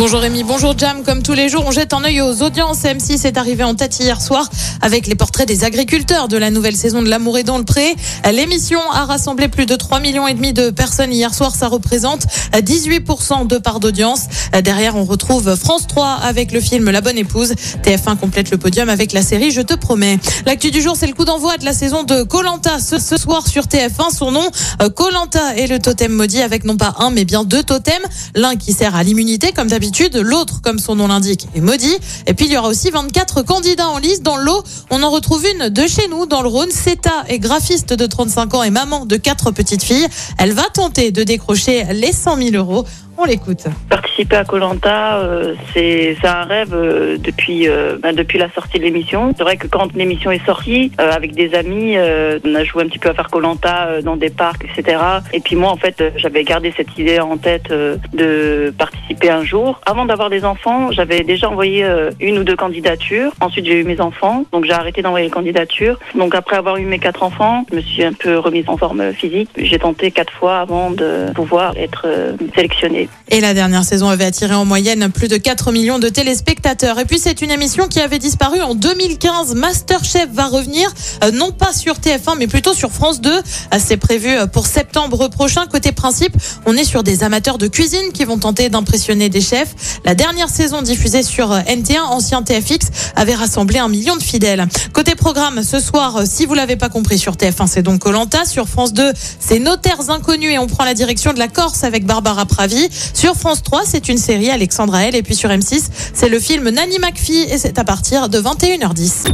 Bonjour Rémi, bonjour Jam. Comme tous les jours, on jette un œil aux audiences. M6 est arrivé en tête hier soir avec les portraits des agriculteurs de la nouvelle saison de L'amour est dans le pré. L'émission a rassemblé plus de 3 millions et demi de personnes hier soir. Ça représente 18% de part d'audience. Derrière, on retrouve France 3 avec le film La bonne épouse. TF1 complète le podium avec la série Je te promets. L'actu du jour, c'est le coup d'envoi de la saison de Colanta ce, ce soir sur TF1. Son nom, Colanta est le totem maudit avec non pas un mais bien deux totems. L'un qui sert à l'immunité comme d'habitude L'autre, comme son nom l'indique, est maudit. Et puis il y aura aussi 24 candidats en liste. Dans l'eau, on en retrouve une de chez nous, dans le Rhône. Seta est graphiste de 35 ans et maman de quatre petites filles. Elle va tenter de décrocher les 100 000 euros. On l'écoute. Participer à Colanta, euh, c'est un rêve euh, depuis euh, ben, depuis la sortie de l'émission. C'est vrai que quand l'émission est sortie, euh, avec des amis, on a joué un petit peu à faire Colanta dans des parcs, etc. Et puis moi, en fait, j'avais gardé cette idée en tête de participer un jour. Avant d'avoir des enfants, j'avais déjà envoyé euh, une ou deux candidatures. Ensuite, j'ai eu mes enfants, donc j'ai arrêté d'envoyer les candidatures. Donc après avoir eu mes quatre enfants, je me suis un peu remise en forme physique. J'ai tenté quatre fois avant de pouvoir être euh, sélectionnée. Et la dernière saison avait attiré en moyenne plus de 4 millions de téléspectateurs. Et puis c'est une émission qui avait disparu en 2015. Masterchef va revenir, euh, non pas sur TF1, mais plutôt sur France 2. Euh, C'est prévu pour septembre prochain. Côté principe, on est sur des amateurs de cuisine qui vont tenter d'impressionner des chefs. La dernière saison diffusée sur euh, NT1, ancien TFX, avait rassemblé un million de fidèles. Côté programme, ce soir, euh, si vous l'avez pas compris sur TF1, c'est donc Colanta. Sur France 2, c'est Notaires inconnus et on prend la direction de la Corse avec Barbara Pravi. Sur France 3, c'est une série Alexandra L. Et puis sur M6, c'est le film Nanny McPhee et c'est à partir de 21h10.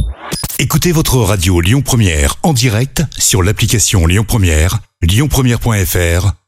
Écoutez votre radio Lyon Première en direct sur l'application Lyon Première, lyonpremière.fr